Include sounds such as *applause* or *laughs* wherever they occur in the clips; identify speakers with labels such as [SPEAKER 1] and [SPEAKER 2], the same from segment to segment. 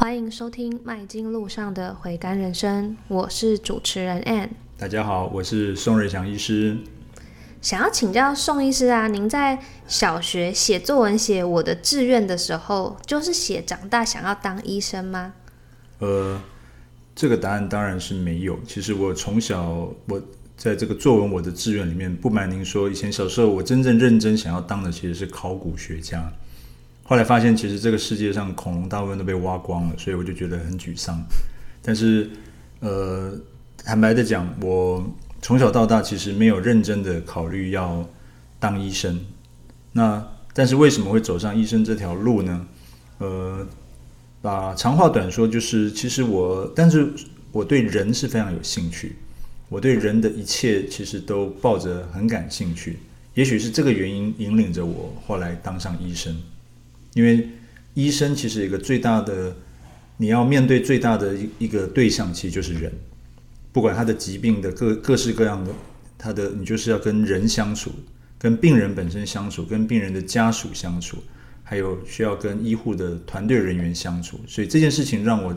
[SPEAKER 1] 欢迎收听《麦金路上的回甘人生》，我是主持人 Ann。
[SPEAKER 2] 大家好，我是宋瑞祥医师。
[SPEAKER 1] 想要请教宋医师啊，您在小学写作文写我的志愿的时候，就是写长大想要当医生吗？
[SPEAKER 2] 呃，这个答案当然是没有。其实我从小我在这个作文我的志愿里面，不瞒您说，以前小时候我真正认真想要当的其实是考古学家。后来发现，其实这个世界上恐龙大部分都被挖光了，所以我就觉得很沮丧。但是，呃，坦白的讲，我从小到大其实没有认真的考虑要当医生。那但是为什么会走上医生这条路呢？呃，把长话短说，就是其实我，但是我对人是非常有兴趣，我对人的一切其实都抱着很感兴趣。也许是这个原因引领着我后来当上医生。因为医生其实一个最大的，你要面对最大的一一个对象，其实就是人，不管他的疾病的各各式各样的，他的你就是要跟人相处，跟病人本身相处，跟病人的家属相处，还有需要跟医护的团队人员相处，所以这件事情让我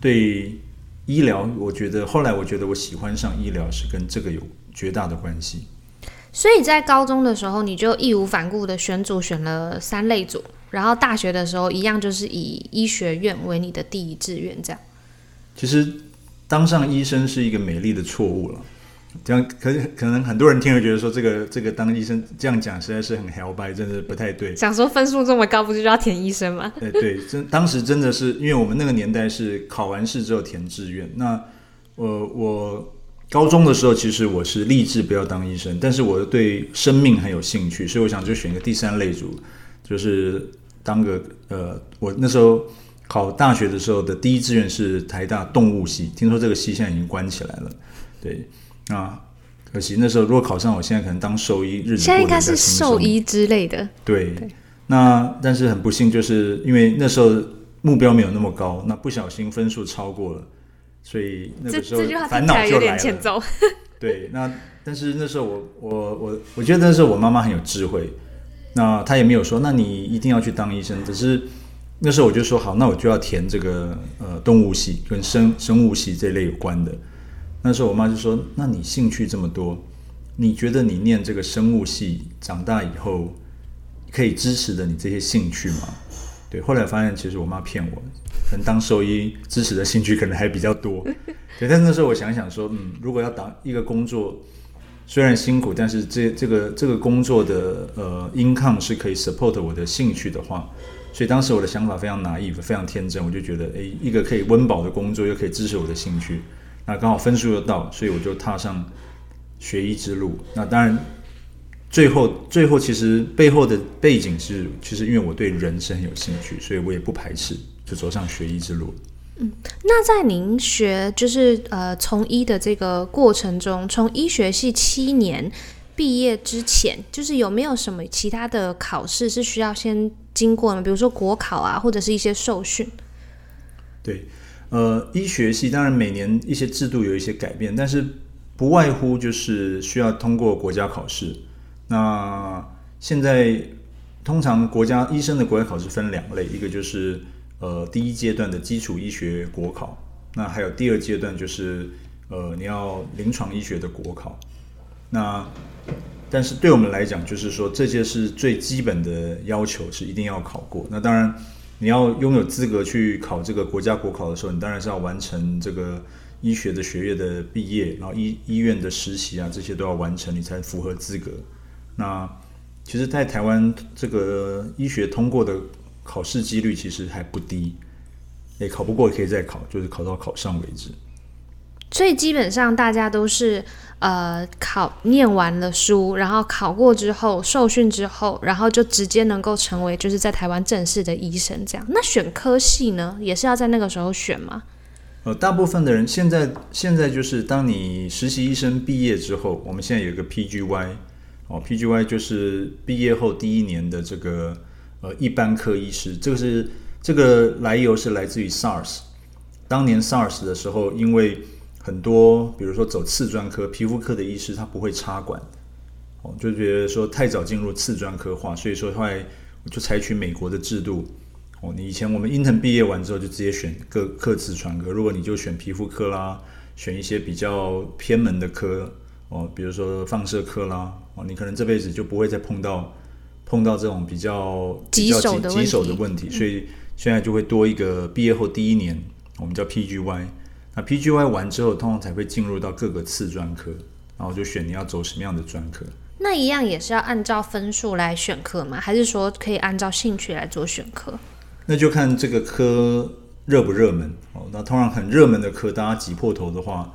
[SPEAKER 2] 对医疗，我觉得后来我觉得我喜欢上医疗是跟这个有绝大的关系。
[SPEAKER 1] 所以在高中的时候，你就义无反顾的选组选了三类组。然后大学的时候，一样就是以医学院为你的第一志愿，这样。
[SPEAKER 2] 其实当上医生是一个美丽的错误了，这样可可能很多人听了觉得说，这个这个当医生这样讲实在是很摇摆，真的不太对。
[SPEAKER 1] 想说分数这么高，不就要填医生吗？
[SPEAKER 2] 哎对，真当时真的是因为我们那个年代是考完试之后填志愿。那我、呃、我高中的时候，其实我是立志不要当医生，但是我对生命很有兴趣，所以我想就选一个第三类组，就是。当个呃，我那时候考大学的时候的第一志愿是台大动物系，听说这个系现在已经关起来了，对啊，可惜那时候如果考上，我现在可能当兽医，日子过得比较轻松。现在应该是
[SPEAKER 1] 兽医之类的。
[SPEAKER 2] 对，对那但是很不幸，就是因为那时候目标没有那么高，那不小心分数超过了，所以那个时候烦恼就来了。对，那但是那时候我我我我觉得那时候我妈妈很有智慧。那他也没有说，那你一定要去当医生。只是 *laughs* 那时候我就说好，那我就要填这个呃动物系跟生生物系这类有关的。那时候我妈就说，那你兴趣这么多，你觉得你念这个生物系长大以后可以支持的你这些兴趣吗？对，后来发现其实我妈骗我，可能当兽医支持的兴趣可能还比较多。对，但那时候我想想说，嗯，如果要当一个工作。虽然辛苦，但是这这个这个工作的呃 income 是可以 support 我的兴趣的话，所以当时我的想法非常 naive，非常天真，我就觉得，诶，一个可以温饱的工作，又可以支持我的兴趣，那刚好分数又到，所以我就踏上学医之路。那当然，最后最后其实背后的背景是，其实因为我对人是很有兴趣，所以我也不排斥就走上学医之路。
[SPEAKER 1] 嗯，那在您学就是呃从医的这个过程中，从医学系七年毕业之前，就是有没有什么其他的考试是需要先经过呢？比如说国考啊，或者是一些受训？
[SPEAKER 2] 对，呃，医学系当然每年一些制度有一些改变，但是不外乎就是需要通过国家考试。那现在通常国家医生的国家考试分两类，一个就是。呃，第一阶段的基础医学国考，那还有第二阶段就是呃，你要临床医学的国考。那但是对我们来讲，就是说这些是最基本的要求，是一定要考过。那当然，你要拥有资格去考这个国家国考的时候，你当然是要完成这个医学的学业的毕业，然后医医院的实习啊，这些都要完成，你才符合资格。那其实，在台湾这个医学通过的。考试几率其实还不低，诶，考不过也可以再考，就是考到考上为止。
[SPEAKER 1] 所以基本上大家都是呃考念完了书，然后考过之后受训之后，然后就直接能够成为就是在台湾正式的医生这样。那选科系呢，也是要在那个时候选吗？
[SPEAKER 2] 呃，大部分的人现在现在就是当你实习医生毕业之后，我们现在有一个 PGY 哦，PGY 就是毕业后第一年的这个。呃，一般科医师，这个是这个来由是来自于 SARS。当年 SARS 的时候，因为很多，比如说走次专科、皮肤科的医师，他不会插管，哦，就觉得说太早进入次专科化，所以说后来就采取美国的制度，哦，你以前我们 intern 毕业完之后就直接选各各自传科，如果你就选皮肤科啦，选一些比较偏门的科哦，比如说放射科啦哦，你可能这辈子就不会再碰到碰到这种比较
[SPEAKER 1] 棘手的
[SPEAKER 2] 棘手的问题，所以现在就会多一个毕业后第一年，我们叫 PGY。那 PGY 完之后，通常才会进入到各个次专科，然后就选你要走什么样的专科。
[SPEAKER 1] 那一样也是要按照分数来选课吗？还是说可以按照兴趣来做选课？
[SPEAKER 2] 那就看这个科热不热门哦。那通常很热门的科，大家挤破头的话，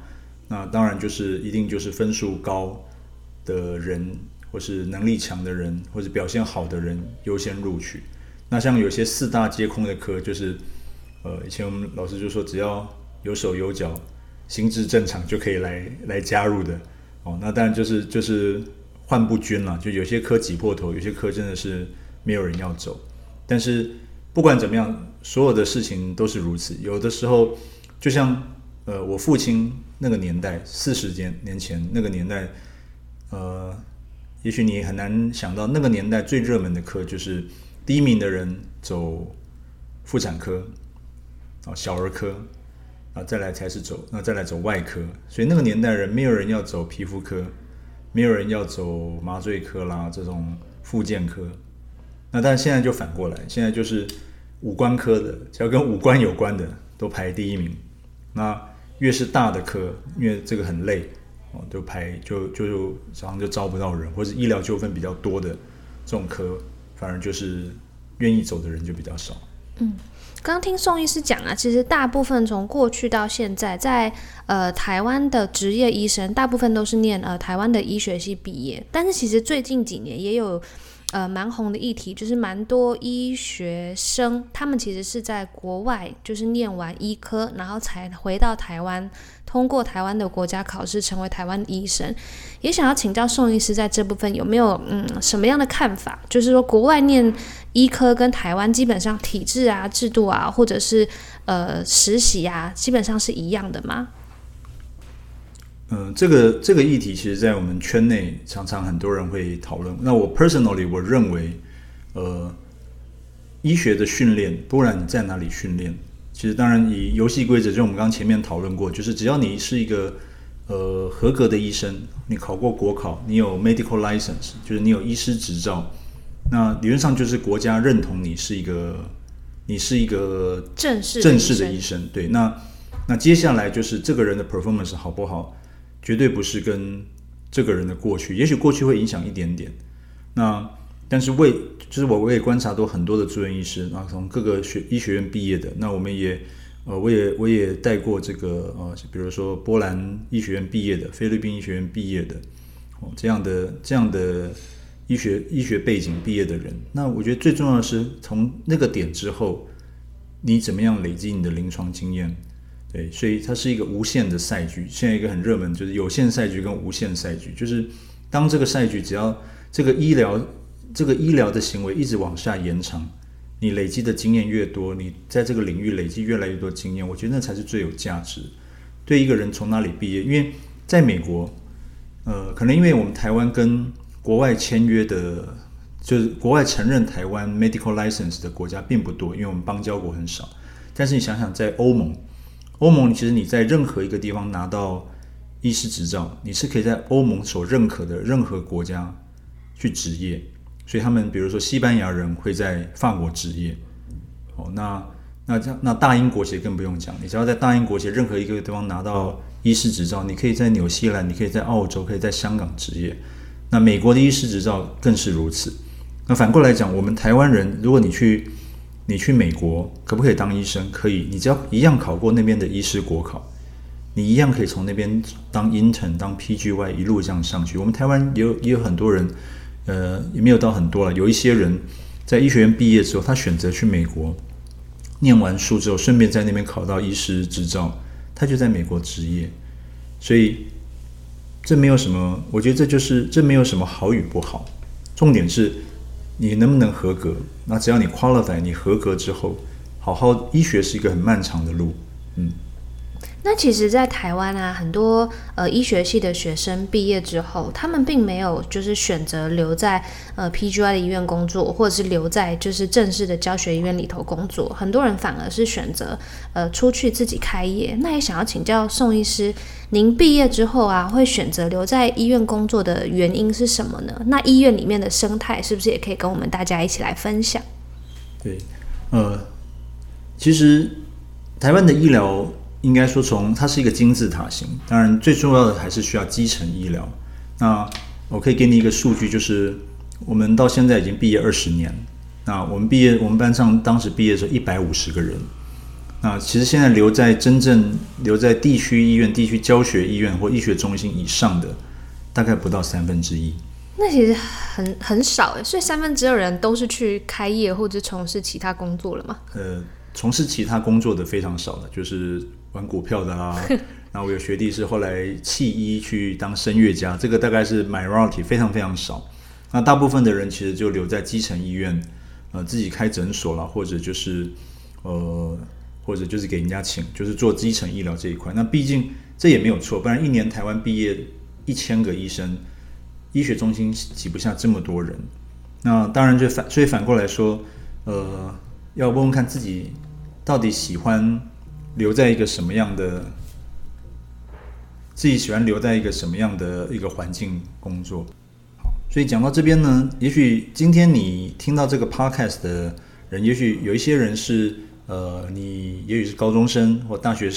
[SPEAKER 2] 那当然就是一定就是分数高的人，或是能力强的人，或是表现好的人优先录取。那像有些四大皆空的科，就是呃，以前我们老师就说，只要有手有脚、心智正常就可以来来加入的哦。那当然就是就是患不均了，就有些科挤破头，有些科真的是没有人要走，但是。不管怎么样，所有的事情都是如此。有的时候，就像呃，我父亲那个年代，四十年年前那个年代，呃，也许你很难想到，那个年代最热门的科就是第一名的人走妇产科啊，小儿科啊，再来才是走，那再来走外科。所以那个年代人没有人要走皮肤科，没有人要走麻醉科啦，这种复健科。那但现在就反过来，现在就是五官科的，只要跟五官有关的都排第一名。那越是大的科，因为这个很累哦，就排就就就常常就招不到人，或者医疗纠纷比较多的这种科，反而就是愿意走的人就比较少。
[SPEAKER 1] 嗯，刚刚听宋医师讲啊，其实大部分从过去到现在，在呃台湾的职业医生，大部分都是念呃台湾的医学系毕业，但是其实最近几年也有。呃，蛮红的议题就是蛮多医学生，他们其实是在国外就是念完医科，然后才回到台湾，通过台湾的国家考试，成为台湾医生。也想要请教宋医师，在这部分有没有嗯什么样的看法？就是说，国外念医科跟台湾基本上体制啊、制度啊，或者是呃实习啊，基本上是一样的吗？
[SPEAKER 2] 嗯、呃，这个这个议题，其实，在我们圈内常常很多人会讨论。那我 personally 我认为，呃，医学的训练，不管你在哪里训练，其实当然以游戏规则，就我们刚刚前面讨论过，就是只要你是一个呃合格的医生，你考过国考，你有 medical license，就是你有医师执照，那理论上就是国家认同你是一个你是一个
[SPEAKER 1] 正式
[SPEAKER 2] 正式的医生。对，那那接下来就是这个人的 performance 好不好？绝对不是跟这个人的过去，也许过去会影响一点点。那但是为就是我我也观察到很多的住院医师，然后从各个学医学院毕业的。那我们也呃，我也我也带过这个呃，比如说波兰医学院毕业的，菲律宾医学院毕业的，哦这样的这样的医学医学背景毕业的人。那我觉得最重要的是从那个点之后，你怎么样累积你的临床经验。对，所以它是一个无限的赛局。现在一个很热门，就是有限赛局跟无限赛局。就是当这个赛局只要这个医疗这个医疗的行为一直往下延长，你累积的经验越多，你在这个领域累积越来越多经验，我觉得那才是最有价值。对一个人从哪里毕业，因为在美国，呃，可能因为我们台湾跟国外签约的，就是国外承认台湾 medical license 的国家并不多，因为我们邦交国很少。但是你想想，在欧盟。欧盟其实你在任何一个地方拿到医师执照，你是可以在欧盟所认可的任何国家去执业。所以他们比如说西班牙人会在法国执业，哦，那那这那大英国协更不用讲，你只要在大英国协任何一个地方拿到医师执照，你可以在纽西兰，你可以在澳洲，可以在香港执业。那美国的医师执照更是如此。那反过来讲，我们台湾人，如果你去。你去美国可不可以当医生？可以，你只要一样考过那边的医师国考，你一样可以从那边当 intern、当 PGY 一路这样上去。我们台湾也有也有很多人，呃，也没有到很多了。有一些人在医学院毕业之后，他选择去美国念完书之后，顺便在那边考到医师执照，他就在美国执业。所以这没有什么，我觉得这就是这没有什么好与不好，重点是。你能不能合格？那只要你 qualify，你合格之后，好好医学是一个很漫长的路，嗯。
[SPEAKER 1] 那其实，在台湾啊，很多呃医学系的学生毕业之后，他们并没有就是选择留在呃 PGY 的医院工作，或者是留在就是正式的教学医院里头工作。很多人反而是选择呃出去自己开业。那也想要请教宋医师，您毕业之后啊，会选择留在医院工作的原因是什么呢？那医院里面的生态是不是也可以跟我们大家一起来分享？
[SPEAKER 2] 对，呃，其实台湾的医疗。应该说，从它是一个金字塔型，当然最重要的还是需要基层医疗。那我可以给你一个数据，就是我们到现在已经毕业二十年。那我们毕业，我们班上当时毕业的时候一百五十个人。那其实现在留在真正留在地区医院、地区教学医院或医学中心以上的，大概不到三分之一。
[SPEAKER 1] 那其实很很少诶，所以三分之二人都是去开业或者从事其他工作了吗？
[SPEAKER 2] 呃，从事其他工作的非常少的，就是。玩股票的啊，*laughs* 然后我有学弟是后来弃医去当声乐家，这个大概是 minority 非常非常少。那大部分的人其实就留在基层医院，呃，自己开诊所了，或者就是呃，或者就是给人家请，就是做基层医疗这一块。那毕竟这也没有错，不然一年台湾毕业一千个医生，医学中心挤不下这么多人。那当然就反，所以反过来说，呃，要问问看自己到底喜欢。留在一个什么样的，自己喜欢留在一个什么样的一个环境工作？好，所以讲到这边呢，也许今天你听到这个 podcast 的人，也许有一些人是呃，你也许是高中生或大学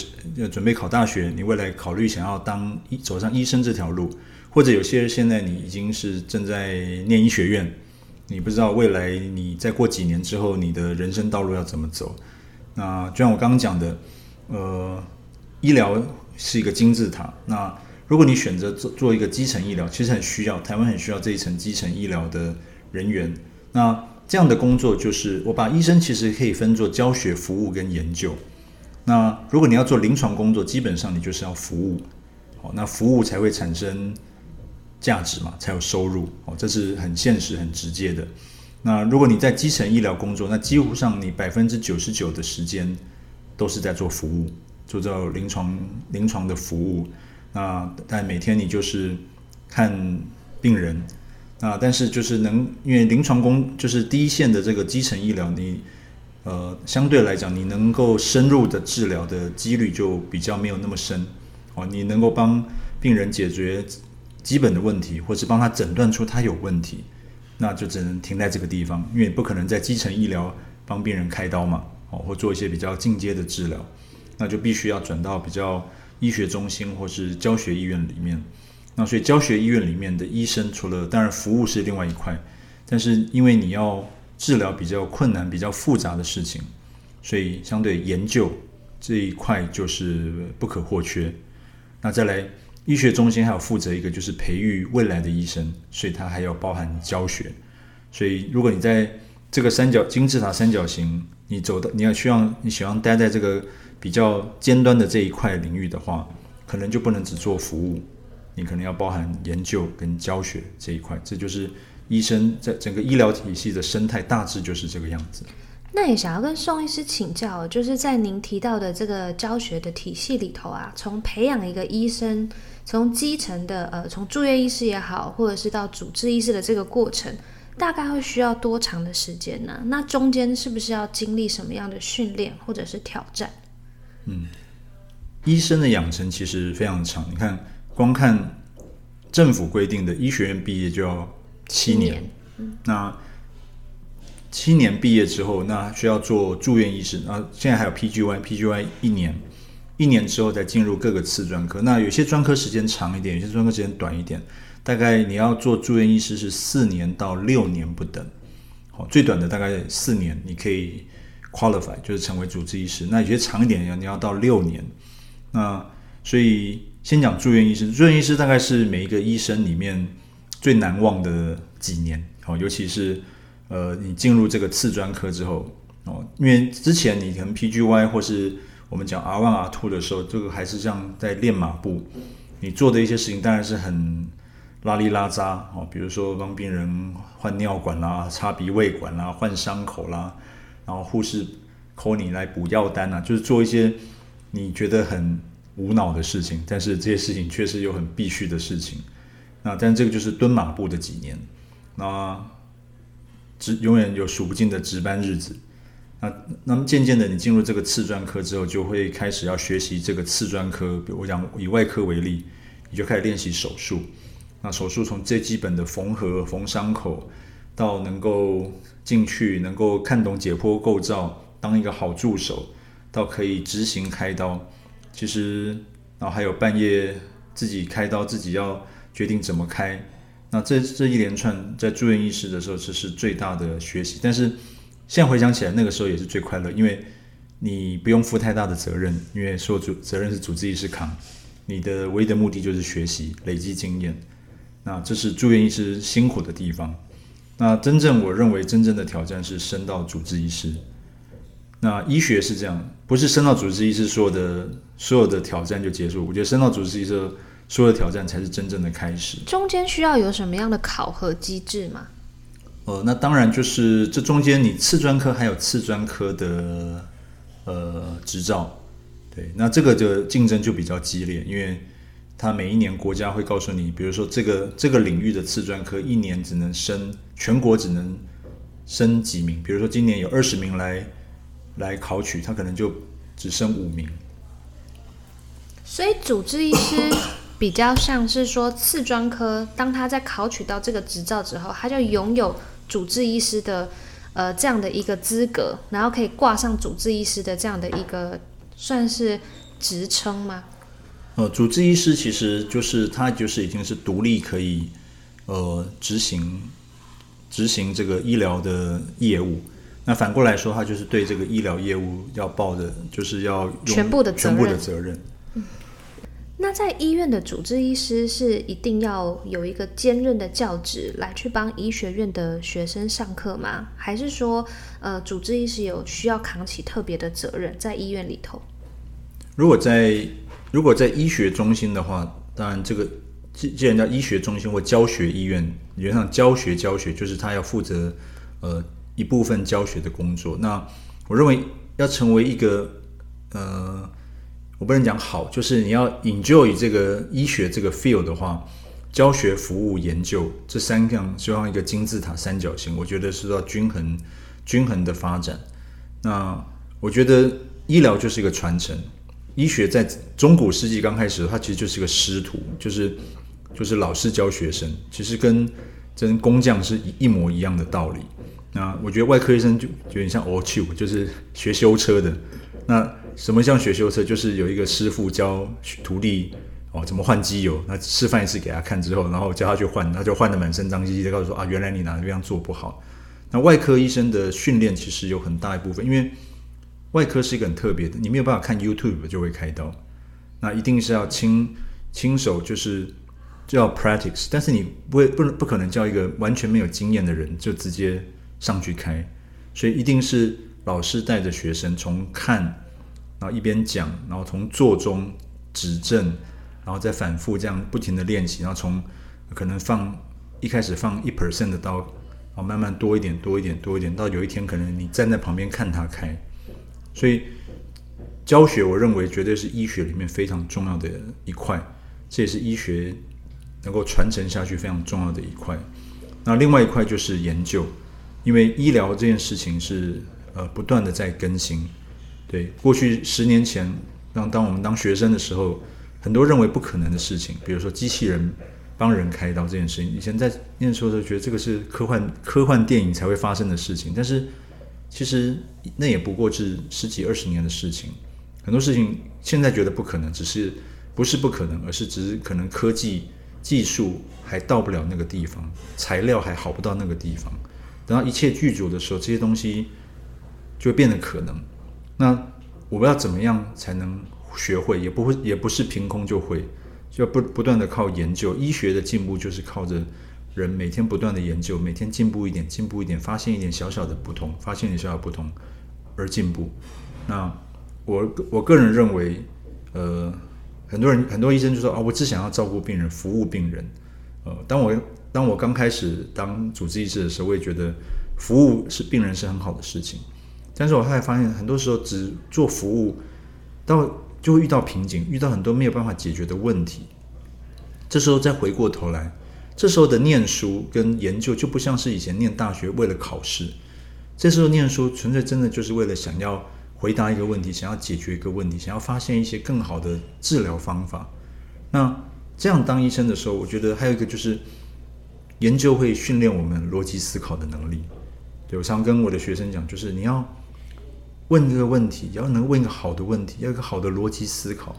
[SPEAKER 2] 准备考大学，你未来考虑想要当医走上医生这条路，或者有些人现在你已经是正在念医学院，你不知道未来你再过几年之后，你的人生道路要怎么走？那就像我刚刚讲的。呃，医疗是一个金字塔。那如果你选择做做一个基层医疗，其实很需要，台湾很需要这一层基层医疗的人员。那这样的工作就是，我把医生其实可以分作教学、服务跟研究。那如果你要做临床工作，基本上你就是要服务，哦，那服务才会产生价值嘛，才有收入，哦，这是很现实、很直接的。那如果你在基层医疗工作，那几乎上你百分之九十九的时间。都是在做服务，做到临床临床的服务。那但每天你就是看病人，那但是就是能因为临床工就是第一线的这个基层医疗，你呃相对来讲你能够深入的治疗的几率就比较没有那么深哦。你能够帮病人解决基本的问题，或是帮他诊断出他有问题，那就只能停在这个地方，因为不可能在基层医疗帮病人开刀嘛。哦，或做一些比较进阶的治疗，那就必须要转到比较医学中心或是教学医院里面。那所以教学医院里面的医生，除了当然服务是另外一块，但是因为你要治疗比较困难、比较复杂的事情，所以相对研究这一块就是不可或缺。那再来，医学中心还有负责一个就是培育未来的医生，所以它还要包含教学。所以如果你在这个三角金字塔三角形，你走的，你要希望你喜欢待在这个比较尖端的这一块领域的话，可能就不能只做服务，你可能要包含研究跟教学这一块。这就是医生在整个医疗体系的生态，大致就是这个样子。
[SPEAKER 1] 那也想要跟宋医师请教，就是在您提到的这个教学的体系里头啊，从培养一个医生，从基层的呃，从住院医师也好，或者是到主治医师的这个过程。大概会需要多长的时间呢？那中间是不是要经历什么样的训练或者是挑战？
[SPEAKER 2] 嗯，医生的养成其实非常长。你看，光看政府规定的医学院毕业就要七年。七年。嗯。那七年毕业之后，那需要做住院医师。那现在还有 PGY，PGY 一年，一年之后再进入各个次专科。那有些专科时间长一点，有些专科时间短一点。大概你要做住院医师是四年到六年不等，好，最短的大概四年，你可以 qualify 就是成为主治医师。那有些长一点，你要到六年。那所以先讲住院医师，住院医师大概是每一个医生里面最难忘的几年，好，尤其是呃你进入这个次专科之后，哦，因为之前你可能 PGY 或是我们讲 R one R two 的时候，这个还是像在练马步，你做的一些事情当然是很。拉里拉扎哦，比如说帮病人换尿管啦、插鼻胃管啦、换伤口啦，然后护士 call 你来补药单啊，就是做一些你觉得很无脑的事情，但是这些事情确实有很必须的事情。那但这个就是蹲马步的几年，那值永远有数不尽的值班日子。那那么渐渐的，你进入这个次专科之后，就会开始要学习这个次专科。比如我讲以外科为例，你就开始练习手术。那手术从最基本的缝合、缝伤口，到能够进去，能够看懂解剖构造，当一个好助手，到可以执行开刀。其实，然后还有半夜自己开刀，自己要决定怎么开。那这这一连串在住院医师的时候，这是最大的学习。但是现在回想起来，那个时候也是最快乐，因为你不用负太大的责任，因为所有主责任是主治医师扛。你的唯一的目的就是学习、累积经验。那这是住院医师辛苦的地方。那真正我认为真正的挑战是升到主治医师。那医学是这样，不是升到主治医师所有的所有的挑战就结束。我觉得升到主治医师所有的挑战才是真正的开始。
[SPEAKER 1] 中间需要有什么样的考核机制吗？
[SPEAKER 2] 呃，那当然就是这中间你次专科还有次专科的呃执照，对，那这个的竞争就比较激烈，因为他每一年国家会告诉你，比如说这个这个领域的次专科一年只能升全国只能升几名，比如说今年有二十名来。来考取，他可能就只升五名。
[SPEAKER 1] 所以主治医师比较像是说次专科，当他在考取到这个执照之后，他就拥有主治医师的呃这样的一个资格，然后可以挂上主治医师的这样的一个算是职称吗？
[SPEAKER 2] 呃，主治医师其实就是他就是已经是独立可以呃执行执行这个医疗的业务。那反过来说，他就是对这个医疗业务要报的，就是要用
[SPEAKER 1] 全部的
[SPEAKER 2] 全部的责任。
[SPEAKER 1] 嗯，那在医院的主治医师是一定要有一个兼任的教职来去帮医学院的学生上课吗？还是说，呃，主治医师有需要扛起特别的责任在医院里头？
[SPEAKER 2] 如果在如果在医学中心的话，当然这个既既然叫医学中心或教学医院，理论上教学教学就是他要负责呃。一部分教学的工作，那我认为要成为一个呃，我不能讲好，就是你要 enjoy 这个医学这个 field 的话，教学、服务、研究这三样就像一个金字塔三角形，我觉得是要均衡、均衡的发展。那我觉得医疗就是一个传承，医学在中古世纪刚开始，它其实就是个师徒，就是就是老师教学生，其实跟跟工匠是一一模一样的道理。那我觉得外科医生就有点像 old tube，就是学修车的。那什么像学修车？就是有一个师傅教徒弟哦怎么换机油，那示范一次给他看之后，然后教他去换，他就换的满身脏兮兮的，告诉说啊，原来你哪个地方做不好。那外科医生的训练其实有很大一部分，因为外科是一个很特别的，你没有办法看 YouTube 就会开刀，那一定是要亲亲手就是就要 practice，但是你不会不能不可能叫一个完全没有经验的人就直接。上去开，所以一定是老师带着学生从看，然后一边讲，然后从做中指正，然后再反复这样不停的练习，然后从可能放一开始放一 percent 的刀，然后慢慢多一点多一点多一点，到有一天可能你站在旁边看他开，所以教学我认为绝对是医学里面非常重要的一块，这也是医学能够传承下去非常重要的一块。那另外一块就是研究。因为医疗这件事情是呃不断的在更新，对，过去十年前，当当我们当学生的时候，很多认为不可能的事情，比如说机器人帮人开刀这件事情，以前在念书的时候觉得这个是科幻科幻电影才会发生的事情，但是其实那也不过是十几二十年的事情，很多事情现在觉得不可能，只是不是不可能，而是只是可能科技技术还到不了那个地方，材料还好不到那个地方。等到一切具足的时候，这些东西就变得可能。那我们要怎么样才能学会？也不会，也不是凭空就会，就要不不断的靠研究。医学的进步就是靠着人每天不断的研究，每天进步一点，进步一点，发现一点小小的不同，发现一点小小不同而进步。那我我个人认为，呃，很多人很多医生就说啊，我只想要照顾病人，服务病人。呃，当我。当我刚开始当主治医师的时候，我也觉得服务是病人是很好的事情。但是我后来发现，很多时候只做服务，到就会遇到瓶颈，遇到很多没有办法解决的问题。这时候再回过头来，这时候的念书跟研究就不像是以前念大学为了考试，这时候念书纯粹真的就是为了想要回答一个问题，想要解决一个问题，想要发现一些更好的治疗方法。那这样当医生的时候，我觉得还有一个就是研究会训练我们逻辑思考的能力。对，我常跟我的学生讲，就是你要。问一个问题，要能问一个好的问题，要一个好的逻辑思考。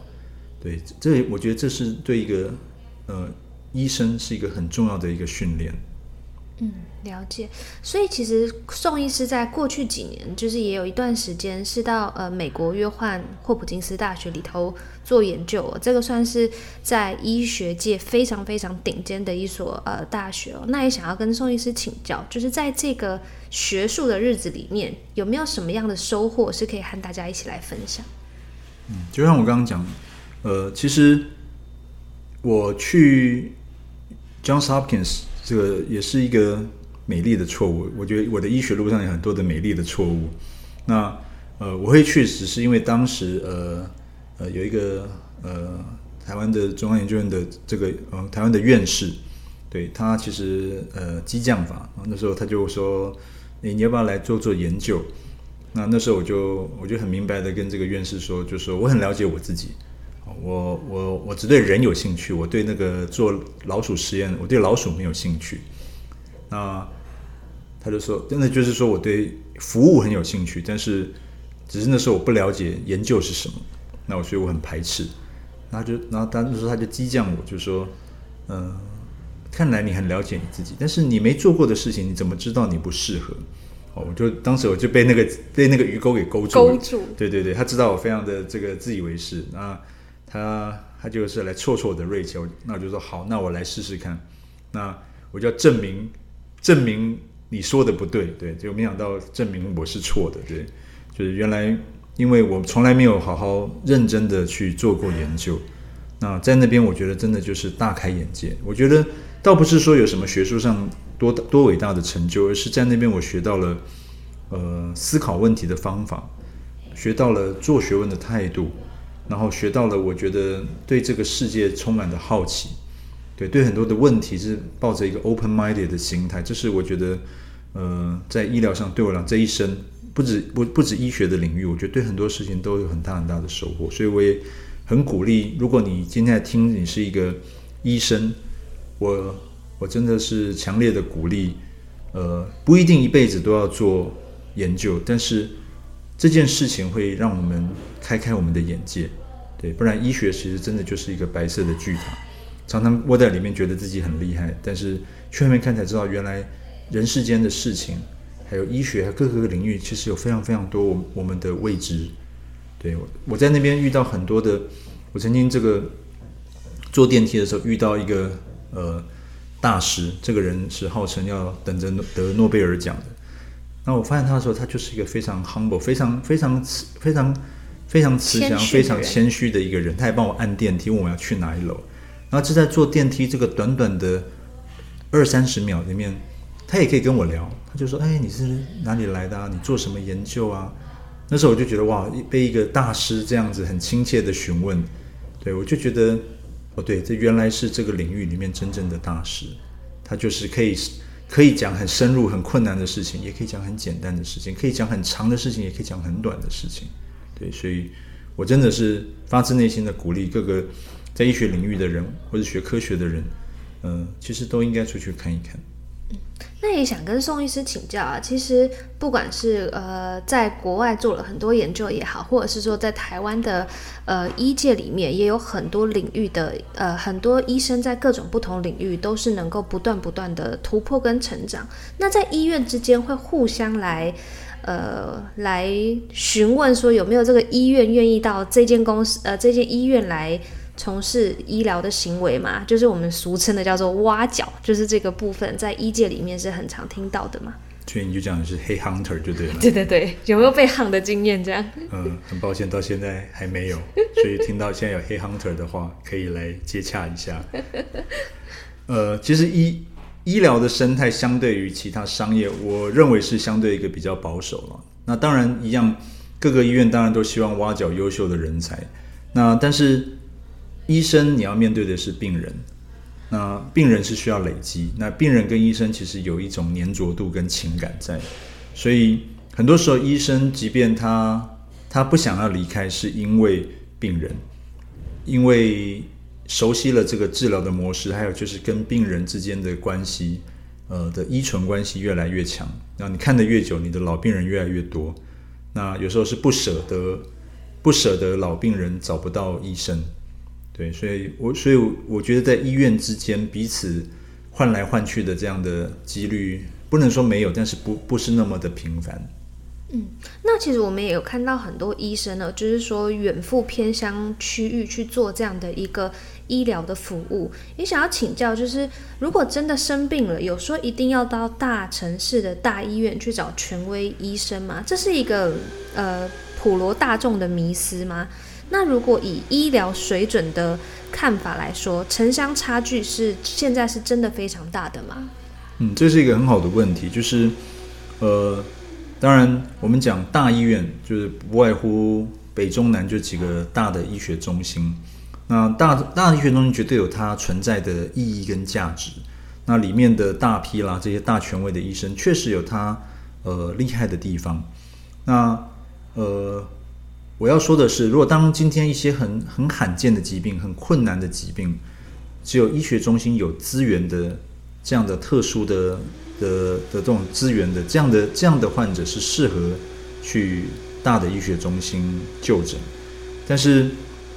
[SPEAKER 2] 对，这我觉得这是对一个呃医生是一个很重要的一个训练。
[SPEAKER 1] 嗯，了解。所以其实宋医师在过去几年，就是也有一段时间是到呃美国约翰霍普金斯大学里头做研究哦。这个算是在医学界非常非常顶尖的一所呃大学哦。那也想要跟宋医师请教，就是在这个学术的日子里面，有没有什么样的收获是可以和大家一起来分享？
[SPEAKER 2] 嗯，就像我刚刚讲，呃，其实我去 Johns Hopkins。这个也是一个美丽的错误。我觉得我的医学路上有很多的美丽的错误。那呃，我会去只是因为当时呃呃有一个呃台湾的中央研究院的这个呃台湾的院士，对他其实呃激将法，那时候他就说，你你要不要来做做研究？那那时候我就我就很明白的跟这个院士说，就说我很了解我自己。我我我只对人有兴趣，我对那个做老鼠实验，我对老鼠没有兴趣。那他就说，真的就是说我对服务很有兴趣，但是只是那时候我不了解研究是什么，那我所以我很排斥。然后就然后他那时候他就激将我，就说，嗯、呃，看来你很了解你自己，但是你没做过的事情，你怎么知道你不适合？哦，我就当时我就被那个被那个鱼钩给勾住了，勾住。对对对，他知道我非常的这个自以为是那。他他就是来挫挫我的锐气，那我就说好，那我来试试看。那我就要证明证明你说的不对，对，就没想到证明我是错的，对，就是原来因为我从来没有好好认真的去做过研究，那在那边我觉得真的就是大开眼界。我觉得倒不是说有什么学术上多多伟大的成就，而是在那边我学到了呃思考问题的方法，学到了做学问的态度。然后学到了，我觉得对这个世界充满的好奇，对对很多的问题是抱着一个 open-minded 的心态，这是我觉得，呃，在医疗上对我来讲这一生不止不不止医学的领域，我觉得对很多事情都有很大很大的收获，所以我也很鼓励，如果你今天在听，你是一个医生，我我真的是强烈的鼓励，呃，不一定一辈子都要做研究，但是。这件事情会让我们开开我们的眼界，对，不然医学其实真的就是一个白色的巨塔，常常窝在里面觉得自己很厉害，但是去外面看才知道，原来人世间的事情，还有医学还有各个领域，其实有非常非常多我我们的未知。对，我在那边遇到很多的，我曾经这个坐电梯的时候遇到一个呃大师，这个人是号称要等着得诺贝尔奖的。那我发现他的时候，他就是一个非常 humble、非常非常非常非常慈祥、非常谦虚的一个人。他还帮我按电梯，问我要去哪一楼。然后就在坐电梯这个短短的二三十秒里面，他也可以跟我聊。他就说：“哎，你是哪里来的啊？你做什么研究啊？”那时候我就觉得哇，被一个大师这样子很亲切的询问，对，我就觉得哦，对，这原来是这个领域里面真正的大师。他就是可以。可以讲很深入、很困难的事情，也可以讲很简单的事情；可以讲很长的事情，也可以讲很短的事情。对，所以我真的是发自内心的鼓励各个在医学领域的人或者学科学的人，嗯、其实都应该出去看一看。
[SPEAKER 1] 那也想跟宋医师请教啊，其实不管是呃在国外做了很多研究也好，或者是说在台湾的呃医界里面也有很多领域的呃很多医生在各种不同领域都是能够不断不断的突破跟成长。那在医院之间会互相来呃来询问说有没有这个医院愿意到这间公司呃这间医院来。从事医疗的行为嘛，就是我们俗称的叫做挖角，就是这个部分在医界里面是很常听到的嘛。
[SPEAKER 2] 所以你就讲的是黑 hunter 就对了。
[SPEAKER 1] 对对对，有没有被 hunt 的经验？这样？
[SPEAKER 2] 嗯，很抱歉，到现在还没有。*laughs* 所以听到现在有黑 hunter 的话，可以来接洽一下。*laughs* 呃，其实医医疗的生态相对于其他商业，我认为是相对一个比较保守了。那当然一样，各个医院当然都希望挖角优秀的人才。那但是医生你要面对的是病人，那病人是需要累积，那病人跟医生其实有一种粘着度跟情感在，所以很多时候医生即便他他不想要离开，是因为病人，因为熟悉了这个治疗的模式，还有就是跟病人之间的关系。呃的依存关系越来越强，那你看得越久，你的老病人越来越多。那有时候是不舍得，不舍得老病人找不到医生，对，所以我所以我觉得在医院之间彼此换来换去的这样的几率，不能说没有，但是不不是那么的频繁。
[SPEAKER 1] 嗯，那其实我们也有看到很多医生呢，就是说远赴偏乡区域去做这样的一个。医疗的服务，也想要请教，就是如果真的生病了，有说一定要到大城市的大医院去找权威医生吗？这是一个呃普罗大众的迷思吗？那如果以医疗水准的看法来说，城乡差距是现在是真的非常大的吗？
[SPEAKER 2] 嗯，这是一个很好的问题，就是呃，当然我们讲大医院，就是不外乎北中南这几个大的医学中心。那大大医学中心绝对有它存在的意义跟价值。那里面的大批啦，这些大权威的医生确实有他呃厉害的地方。那呃，我要说的是，如果当今天一些很很罕见的疾病、很困难的疾病，只有医学中心有资源的这样的特殊的的的这种资源的这样的这样的患者是适合去大的医学中心就诊，但是。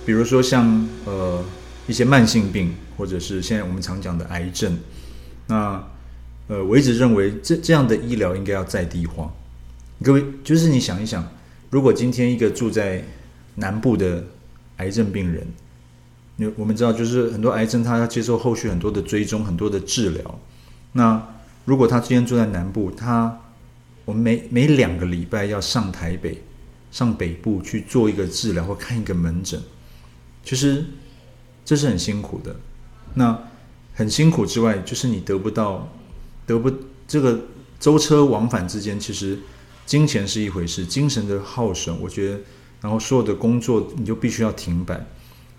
[SPEAKER 2] 比如说像呃一些慢性病，或者是现在我们常讲的癌症，那呃我一直认为这这样的医疗应该要在地化。各位就是你想一想，如果今天一个住在南部的癌症病人，你我们知道就是很多癌症他要接受后续很多的追踪，很多的治疗。那如果他今天住在南部，他我们每每两个礼拜要上台北、上北部去做一个治疗或看一个门诊。其实这是很辛苦的，那很辛苦之外，就是你得不到，得不这个舟车往返之间，其实金钱是一回事，精神的耗损，我觉得，然后所有的工作你就必须要停摆。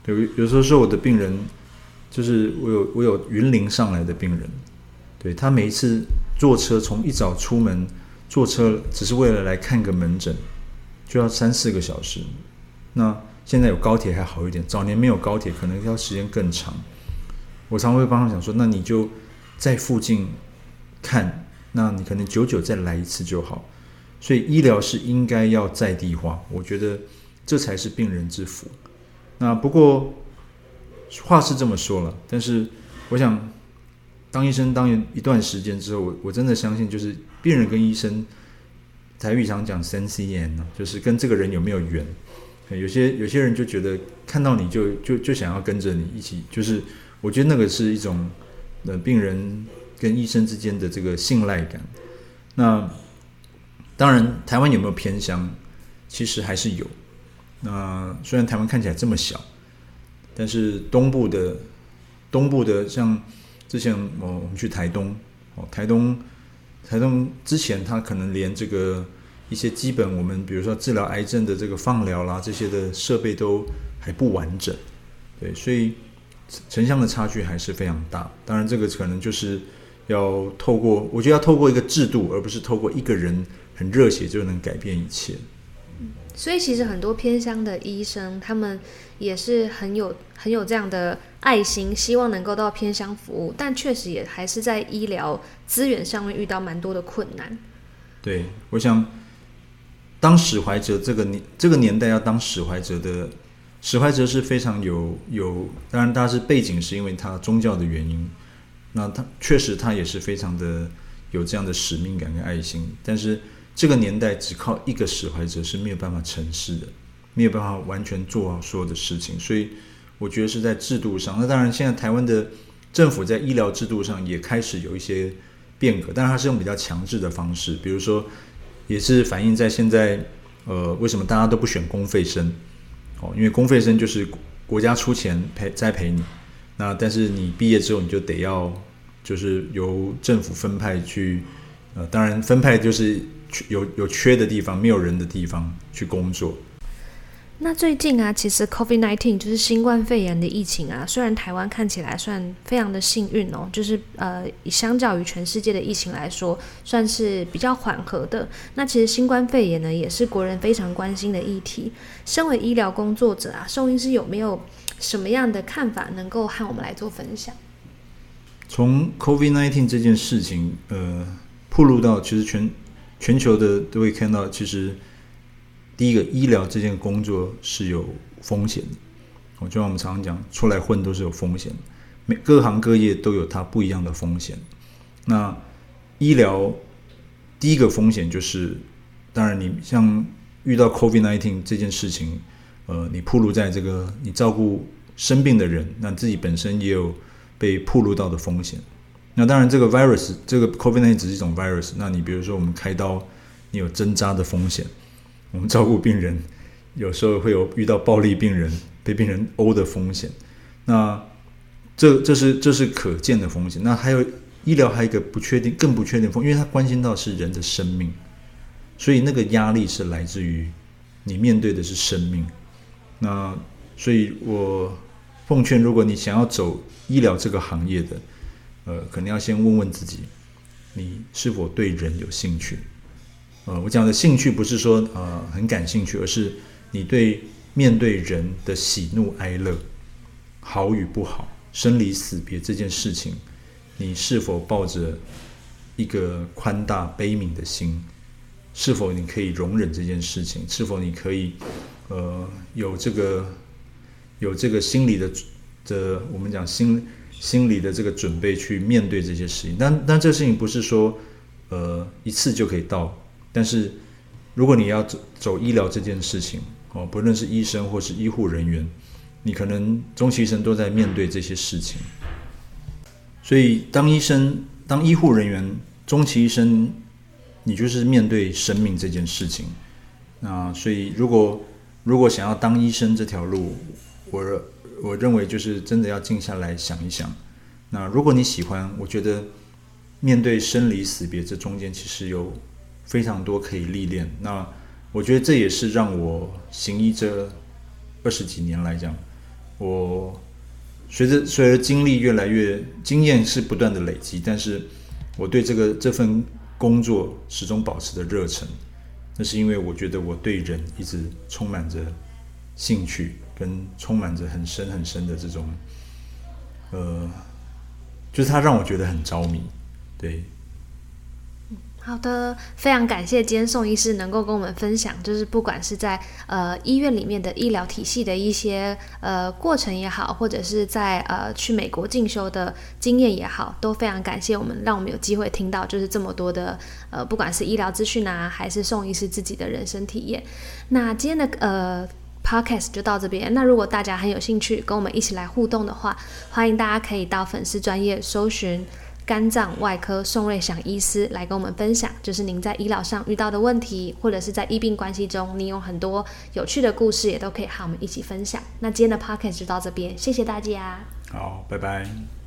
[SPEAKER 2] 有有时候说我的病人，就是我有我有云林上来的病人，对，他每一次坐车从一早出门坐车，只是为了来看个门诊，就要三四个小时，那。现在有高铁还好一点，早年没有高铁，可能要时间更长。我常会帮他讲说，那你就在附近看，那你可能久久再来一次就好。所以医疗是应该要在地化，我觉得这才是病人之福。那不过话是这么说了，但是我想当医生当一段时间之后，我我真的相信，就是病人跟医生，台语常讲三 C N 就是跟这个人有没有缘。有些有些人就觉得看到你就就就想要跟着你一起，就是我觉得那个是一种呃病人跟医生之间的这个信赖感。那当然，台湾有没有偏乡？其实还是有。那虽然台湾看起来这么小，但是东部的东部的像之前我我们去台东哦，台东台东之前他可能连这个。一些基本我们比如说治疗癌症的这个放疗啦，这些的设备都还不完整，对，所以城乡的差距还是非常大。当然，这个可能就是要透过，我觉得要透过一个制度，而不是透过一个人很热血就能改变一切。
[SPEAKER 1] 所以，其实很多偏乡的医生，他们也是很有很有这样的爱心，希望能够到偏乡服务，但确实也还是在医疗资源上面遇到蛮多的困难。
[SPEAKER 2] 对，我想。当史怀哲这个年这个年代要当史怀哲的，史怀哲是非常有有，当然他是背景是因为他宗教的原因，那他确实他也是非常的有这样的使命感跟爱心，但是这个年代只靠一个使怀者是没有办法成事的，没有办法完全做好所有的事情，所以我觉得是在制度上，那当然现在台湾的政府在医疗制度上也开始有一些变革，但是它是用比较强制的方式，比如说。也是反映在现在，呃，为什么大家都不选公费生？哦，因为公费生就是国家出钱陪栽培你，那但是你毕业之后你就得要，就是由政府分派去，呃，当然分派就是有有缺的地方，没有人的地方去工作。
[SPEAKER 1] 那最近啊，其实 COVID-19 就是新冠肺炎的疫情啊，虽然台湾看起来算非常的幸运哦，就是呃，相较于全世界的疫情来说，算是比较缓和的。那其实新冠肺炎呢，也是国人非常关心的议题。身为医疗工作者啊，宋医师有没有什么样的看法，能够和我们来做分享？
[SPEAKER 2] 从 COVID-19 这件事情，呃，暴露到其实全全球的都会看到，其实。第一个，医疗这件工作是有风险的。我就像我们常常讲，出来混都是有风险。每各行各业都有它不一样的风险。那医疗第一个风险就是，当然你像遇到 COVID-19 这件事情，呃，你暴露在这个你照顾生病的人，那自己本身也有被暴露到的风险。那当然，这个 virus，这个 COVID-19 只是一种 virus。那你比如说我们开刀，你有针扎的风险。我们照顾病人，有时候会有遇到暴力病人被病人殴的风险。那这这是这是可见的风险。那还有医疗还有一个不确定、更不确定风，因为它关心到是人的生命，所以那个压力是来自于你面对的是生命。那所以我奉劝，如果你想要走医疗这个行业的，呃，可能要先问问自己，你是否对人有兴趣。呃，我讲的兴趣不是说呃很感兴趣，而是你对面对人的喜怒哀乐、好与不好、生离死别这件事情，你是否抱着一个宽大悲悯的心？是否你可以容忍这件事情？是否你可以呃有这个有这个心理的的我们讲心心理的这个准备去面对这些事情？但但这事情不是说呃一次就可以到。但是，如果你要走走医疗这件事情，哦，不论是医生或是医护人员，你可能终其一生都在面对这些事情。所以，当医生、当医护人员，终其一生，你就是面对生命这件事情。那所以，如果如果想要当医生这条路，我我认为就是真的要静下来想一想。那如果你喜欢，我觉得面对生离死别这中间，其实有。非常多可以历练，那我觉得这也是让我行医这二十几年来讲，我随着随着经历越来越，经验是不断的累积，但是我对这个这份工作始终保持着热忱，那是因为我觉得我对人一直充满着兴趣，跟充满着很深很深的这种，呃，就是它让我觉得很着迷，对。
[SPEAKER 1] 好的，非常感谢今天宋医师能够跟我们分享，就是不管是在呃医院里面的医疗体系的一些呃过程也好，或者是在呃去美国进修的经验也好，都非常感谢我们，让我们有机会听到就是这么多的呃不管是医疗资讯啊，还是宋医师自己的人生体验。那今天的呃 podcast 就到这边。那如果大家很有兴趣跟我们一起来互动的话，欢迎大家可以到粉丝专业搜寻。肝脏外科宋瑞祥医师来跟我们分享，就是您在医疗上遇到的问题，或者是在医病关系中，你有很多有趣的故事，也都可以和我们一起分享。那今天的 podcast 就到这边，谢谢大家。
[SPEAKER 2] 好，拜拜。